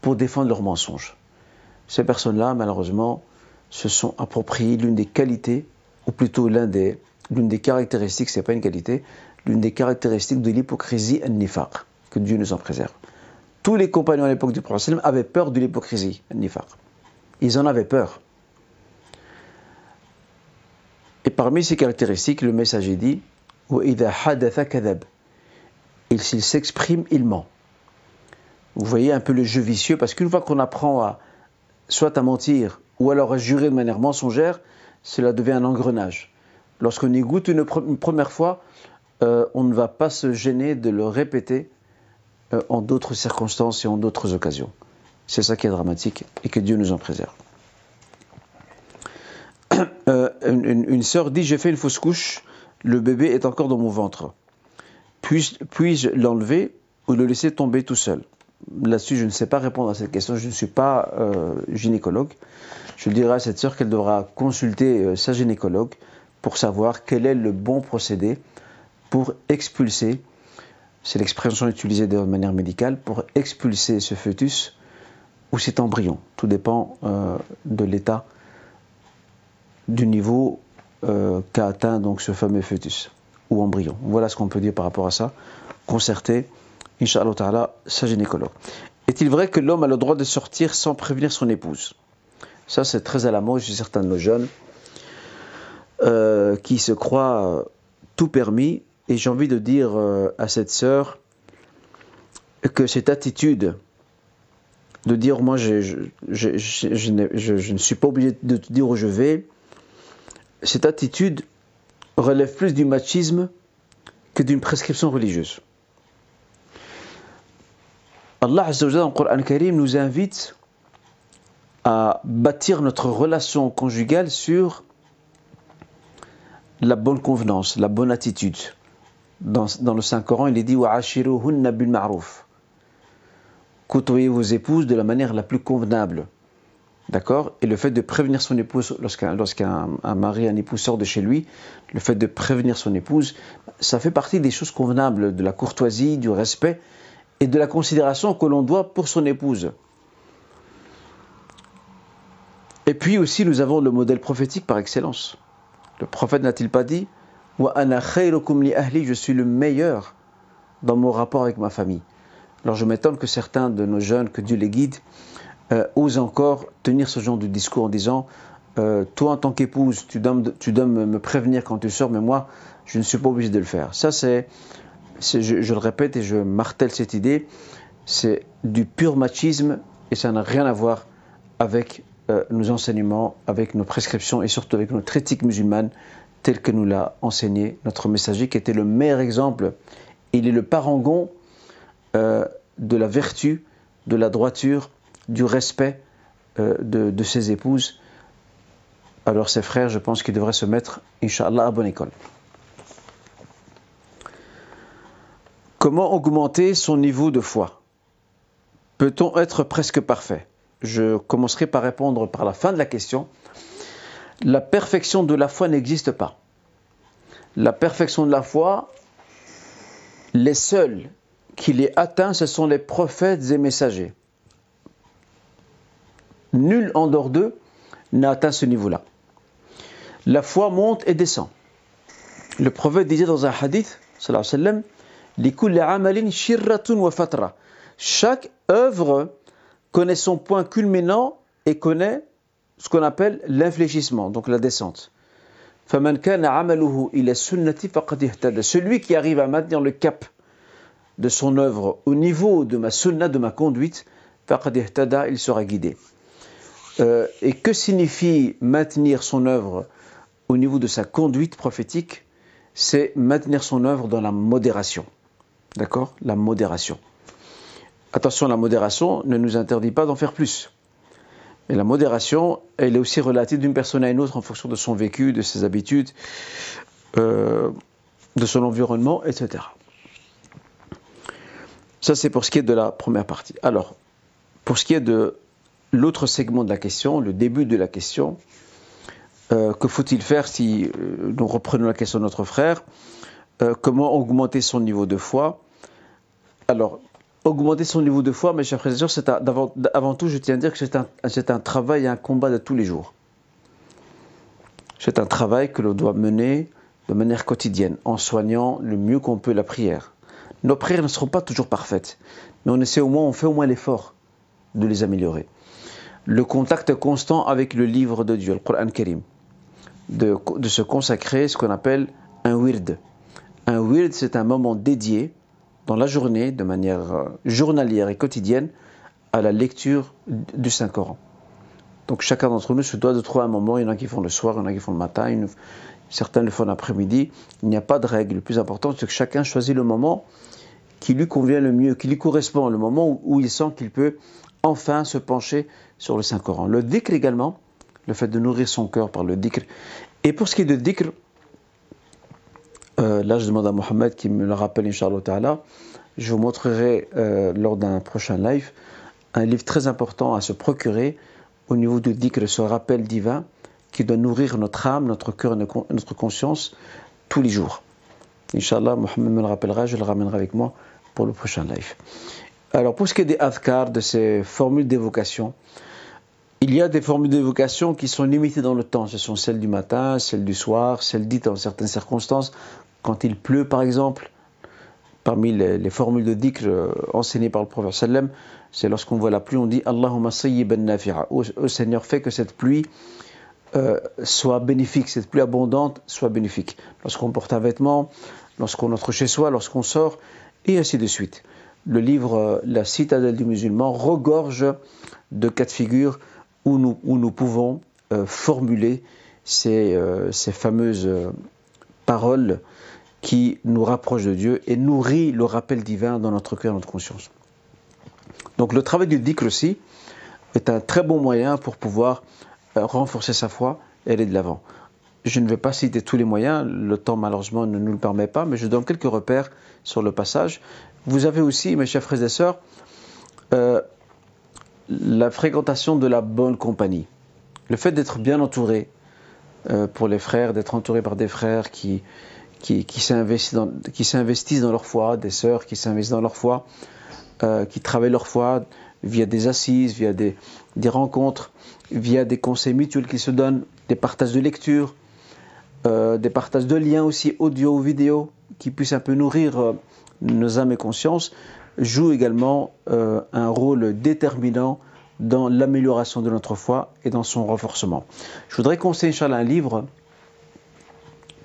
pour défendre leurs mensonges. Ces personnes-là, malheureusement, se sont appropriées l'une des qualités, ou plutôt l'une des, des caractéristiques, c'est pas une qualité, l'une des caractéristiques de l'hypocrisie nifaq, que Dieu nous en préserve. Tous les compagnons à l'époque du prophète avaient peur de l'hypocrisie. Ils en avaient peur. Et parmi ces caractéristiques, le messager dit Et s'il s'exprime, il ment. Vous voyez un peu le jeu vicieux, parce qu'une fois qu'on apprend à soit à mentir ou alors à jurer de manière mensongère, cela devient un engrenage. Lorsqu'on y goûte une, première fois, euh, on ne va pas se gêner de le répéter euh, en d'autres circonstances et en d'autres occasions. C'est ça qui est dramatique et que Dieu nous en préserve. (coughs) Euh, une, une, sœur dit J'ai fait une fausse couche, le bébé est encore dans mon ventre. Puis-je l'enlever ou le laisser tomber tout seul? Là-dessus, je ne sais pas répondre à cette question. Je ne suis pas euh, gynécologue. Je dirais à cette sœur qu'elle devra consulter sa gynécologue pour savoir quel est le bon procédé pour expulser, c'est l'expression utilisée de manière médicale, pour expulser ce fœtus ou cet embryon. Tout dépend de l'état du niveau euh, qu'a atteint donc ce fameux fœtus ou embryon. Voilà ce qu'on peut dire par rapport à ça. Concerter, Inch'Allah Ta'ala, sa gynécologue. Est-il vrai que l'homme a le droit de sortir sans prévenir son épouse? Ça, c'est très à la mode chez certains de nos jeunes euh, qui se croient tout permis. Et j'ai envie de dire euh, à cette sœur que cette attitude de dire moi je, ne suis pas obligé de te dire où je vais, cette attitude relève plus du machisme que d'une prescription religieuse. Allah dans le Coran Karim nous invite à bâtir notre relation conjugale sur la bonne convenance, la bonne attitude. Dans, le Saint-Coran, il est dit bil ma'ruf. Côtoyez vos épouses de la manière la plus convenable. D'accord? Et le fait de prévenir son épouse, lorsqu'un mari, un époux sort de chez lui, le fait de prévenir son épouse, ça fait partie des choses convenables, de la courtoisie, du respect et de la considération que l'on doit pour son épouse. Et puis aussi, nous avons le modèle prophétique par excellence. Le prophète n'a-t-il pas dit Je suis le meilleur dans mon rapport avec ma famille. Alors je m'étonne que certains de nos jeunes, que Dieu les guide, euh, ose encore tenir ce genre de discours en disant euh, Toi, en tant qu'épouse, tu dois, me prévenir quand tu sors, mais moi, je ne suis pas obligé de le faire. Ça, c'est, je, je, le répète et je martèle cette idée, c'est du pur machisme et ça n'a rien à voir avec euh, nos enseignements, avec nos prescriptions et surtout avec notre éthique musulmane telle que nous l'a enseigné notre messager qui était le meilleur exemple. Il est le parangon euh, de la vertu, de la droiture, du respect euh, de, ses épouses, alors ses frères, je pense qu'ils devraient se mettre, Inch'Allah, à bonne école. Comment augmenter son niveau de foi? Peut-on être presque parfait? Je commencerai par répondre par la fin de la question. La perfection de la foi n'existe pas. La perfection de la foi, les seuls qui l'est atteint, ce sont les prophètes et messagers. Nul en dehors d'eux n'a atteint ce niveau-là. La foi monte et descend. Le prophète disait dans un hadith, sallallahu sallam, Chaque œuvre connaît son point culminant et connaît ce qu'on appelle l'infléchissement, donc la descente. Celui qui arrive à maintenir le cap de son œuvre au niveau de ma sunna, de ma conduite, il sera guidé. Euh, et que signifie maintenir son œuvre au niveau de sa conduite prophétique? C'est maintenir son œuvre dans la modération. D'accord? La modération. Attention, la modération ne nous interdit pas d'en faire plus. Mais la modération, elle est aussi relative d'une personne à une autre en fonction de son vécu, de ses habitudes, euh, de son environnement, etc. Ça, c'est pour ce qui est de la première partie. Alors, pour ce qui est de l'autre segment de la question, le début de la question, euh, que faut-il faire si euh, nous reprenons la question de notre frère Comment augmenter son niveau de foi? Alors, augmenter son niveau de foi, mes chers frères et sœurs, c'est avant, tout, je tiens à dire que c'est un, travail et un combat de tous les jours. C'est un travail que l'on doit mener de manière quotidienne, en soignant le mieux qu'on peut la prière. Nos prières ne seront pas toujours parfaites, mais on essaie au moins, on fait au moins l'effort de les améliorer. Le contact constant avec le livre de Dieu, le Coran Karim, de, de se consacrer ce qu'on appelle un wird. Un wird, c'est un moment dédié dans la journée, de manière euh, journalière et quotidienne, à la lecture du Saint-Coran. Donc chacun d'entre nous se doit de trouver un moment, il y en a qui font le soir, il y en a qui font le matin, certains le font l'après-midi. Il n'y a pas de règle. Le plus important, c'est que chacun choisit le moment qui lui convient le mieux, qui lui correspond, le moment où, il sent qu'il peut enfin se pencher sur le Saint-Coran. Le dhikr également, le fait de nourrir son cœur par le dhikr. Et pour ce qui est de dhikr, euh, là, je demande à Mohamed qui me le rappelle, Inch'Allah. Je vous montrerai euh, lors d'un prochain live un livre très important à se procurer au niveau du dhikr, ce rappel divin qui doit nourrir notre âme, notre cœur et notre conscience tous les jours. Inch'Allah, Mohamed me le rappellera, je le ramènerai avec moi pour le prochain live. Alors, pour ce qui est des adhkar, de ces formules d'évocation, il y a des formules d'évocation qui sont limitées dans le temps. Ce sont celles du matin, celles du soir, celles dites en certaines circonstances, quand il pleut par exemple, parmi les, formules de dhikr euh, enseignées par le prophète sallam, c'est lorsqu'on voit la pluie, on dit Allahumma sayyiban nafi'a. Ô Seigneur, fais que cette pluie euh, soit bénéfique, cette pluie abondante soit bénéfique. Lorsqu'on porte un vêtement, lorsqu'on entre chez soi, lorsqu'on sort, et ainsi de suite. Le livre euh, La citadelle du musulman regorge de cas de figure où nous, pouvons formuler ces fameuses paroles qui nous rapproche de Dieu et nourrit le rappel divin dans notre cœur et notre conscience. Donc le travail du dhikr aussi est un très bon moyen pour pouvoir euh, renforcer sa foi et aller de l'avant. Je ne vais pas citer tous les moyens, le temps malheureusement ne nous le permet pas, mais je donne quelques repères sur le passage. Vous avez aussi, mes chers frères et sœurs, euh, la fréquentation de la bonne compagnie. Le fait d'être bien entouré pour les frères, d'être entouré par des frères qui, qui, qui s'investissent dans, leur foi, des sœurs qui s'investissent dans leur foi, euh, qui travaillent leur foi via des assises, via des, rencontres, via des conseils mutuels qui se donnent, des partages de lecture, euh, des partages de liens aussi audio ou vidéo qui puissent un peu nourrir euh, nos âmes et consciences, jouent également un rôle déterminant dans l'amélioration de notre foi et dans son renforcement. Je voudrais conseiller, un livre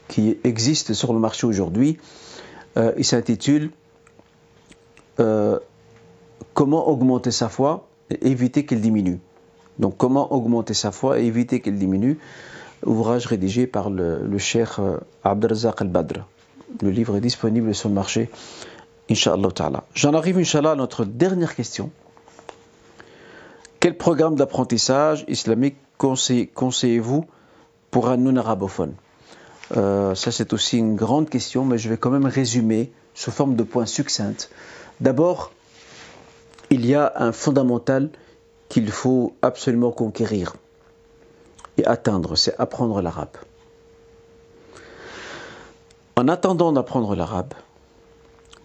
qui existe sur le marché aujourd'hui. Euh, il s'intitule euh, Comment augmenter sa foi et éviter qu'elle diminue. Donc, comment augmenter sa foi et éviter qu'elle diminue Ouvrage rédigé par le, le cher euh, al-Badr. Le livre est disponible sur le marché, Inch'Allah. J'en arrive, Inch'Allah, à notre dernière question. Quel programme d'apprentissage islamique conseillez-vous pour un non-arabophone euh, ça, c'est aussi une grande question, mais je vais quand même résumer sous forme de points succincts. D'abord, il y a un fondamental qu'il faut absolument conquérir et atteindre, c'est apprendre l'arabe. En attendant d'apprendre l'arabe,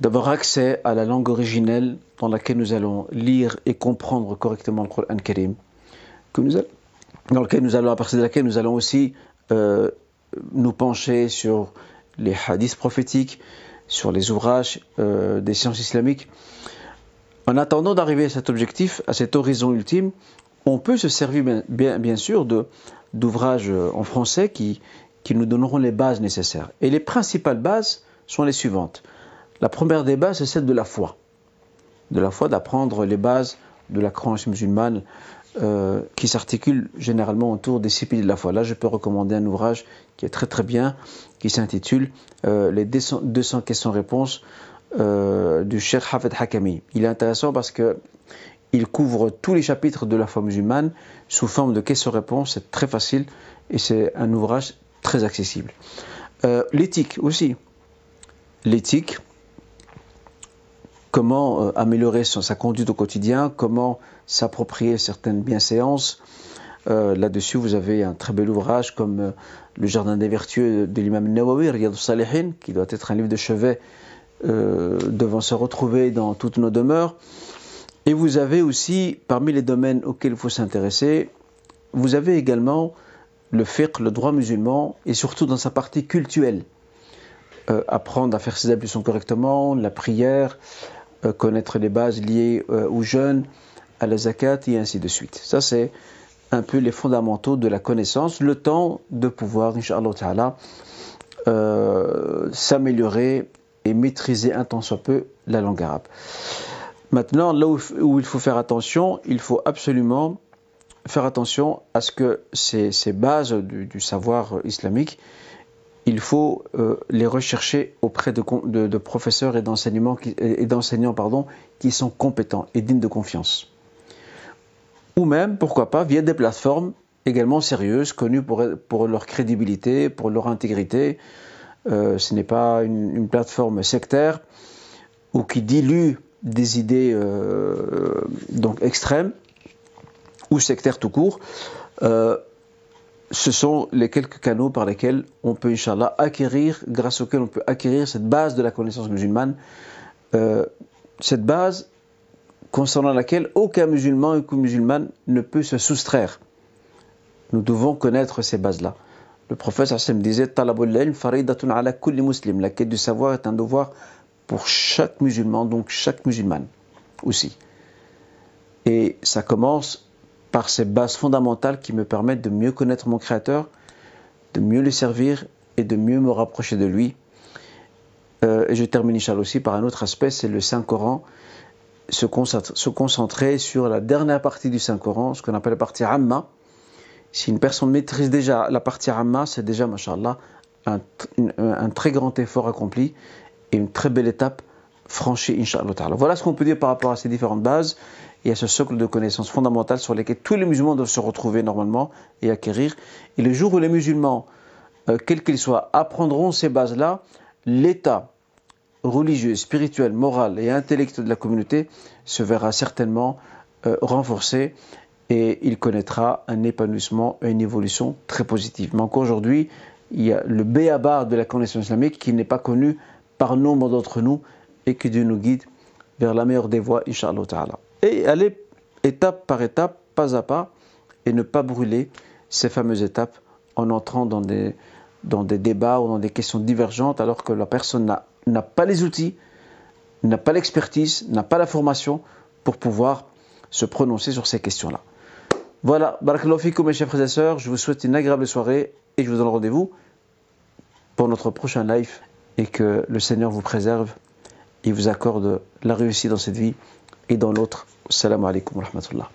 d'avoir accès à la langue originelle dans laquelle nous allons lire et comprendre correctement le Coran Karim, dans lequel nous allons, à partir de laquelle nous allons aussi euh, nous pencher sur les hadiths prophétiques, sur les ouvrages euh, des sciences islamiques. En attendant d'arriver à cet objectif, à cet horizon ultime, on peut se servir bien, bien, sûr d'ouvrages euh, en français qui, qui nous donneront les bases nécessaires. Et les principales bases sont les suivantes. La première des c'est celle de la foi. De la foi, d'apprendre les bases de la croyance musulmane euh, qui s'articule généralement autour des six piliers de la foi. Là, je peux recommander un ouvrage qui est très très bien, qui s'intitule euh, Les 200 questions-réponses euh, du Cheikh Hafed Hakami. Il est intéressant parce que il couvre tous les chapitres de la foi musulmane sous forme de questions-réponses. C'est très facile et c'est un ouvrage très accessible. L'éthique aussi. L'éthique, comment euh, améliorer sa conduite au quotidien, comment s'approprier certaines bienséances. Euh, là-dessus, vous avez un très bel ouvrage comme euh, Le Jardin des Vertueux de l'imam Nawawi, Riyad Salihin, qui doit être un livre de chevet devant se retrouver dans toutes nos demeures. Et vous avez aussi, parmi les domaines auxquels il faut s'intéresser, vous avez également le fiqh, le droit musulman, et surtout dans sa partie cultuelle. apprendre à faire ses ablutions correctement, la prière, connaître les bases liées euh, aux jeunes, à la zakat et ainsi de suite. Ça, c'est un peu les fondamentaux de la connaissance, le temps de pouvoir, Inch'Allah euh, s'améliorer et maîtriser un temps soit peu la langue arabe. Maintenant, là où, il faut faire attention, il faut absolument faire attention à ce que ces, bases du savoir islamique il faut euh, les rechercher auprès de, professeurs et d'enseignants qui, sont compétents et dignes de confiance. Ou même, pourquoi pas, via des plateformes également sérieuses, connues pour, leur crédibilité, pour leur intégrité. Euh, ce n'est pas une, plateforme sectaire ou qui dilue des idées euh, donc extrêmes ou sectaires tout court ce sont les quelques canaux par lesquels on peut, Inch'Allah, acquérir, grâce auxquels on peut acquérir cette base de la connaissance musulmane, euh, cette base concernant laquelle aucun musulman ou musulmane ne peut se soustraire. Nous devons connaître ces bases-là. Le prophète Hassan disait ala kulli muslim. La quête du savoir est un devoir pour chaque musulman, donc chaque musulmane aussi. Et ça commence par ces bases fondamentales qui me permettent de mieux connaître mon Créateur, de mieux le servir et de mieux me rapprocher de lui. Euh, et je termine, Inch'Allah, aussi par un autre aspect, c'est le Saint-Coran, se, se, concentrer sur la dernière partie du Saint-Coran, ce qu'on appelle la partie Amma. Si une personne maîtrise déjà la partie Amma, c'est déjà, mashallah, un, un, très grand effort accompli et une très belle étape franchie, Inch'Allah. Voilà ce qu'on peut dire par rapport à ces différentes bases il y a ce socle de connaissances fondamentales sur lesquelles tous les musulmans doivent se retrouver normalement et acquérir. Et le jour où les musulmans, euh, quels qu'ils soient, apprendront ces bases-là, l'état religieux, spirituel, moral et intellectuel de la communauté se verra certainement euh, renforcé et il connaîtra un épanouissement et une évolution très positive. Mais encore aujourd'hui, il y a le béaba de la connaissance islamique qui n'est pas connu par nombre d'entre nous et que Dieu nous guide vers la meilleure des voies, Inch'Allah Ta'ala et aller étape par étape, pas à pas, et ne pas brûler ces fameuses étapes en entrant dans des, dans des débats ou dans des questions divergentes alors que la personne n'a pas les outils, n'a pas l'expertise, n'a pas la formation pour pouvoir se prononcer sur ces questions-là. Voilà, barakallahu mes chers frères et sœurs, je vous souhaite une agréable soirée et je vous donne rendez-vous pour notre prochain live et que le Seigneur vous préserve et vous accorde la réussite dans cette vie et dans l'autre. Assalamu alaikum wa rahmatullah.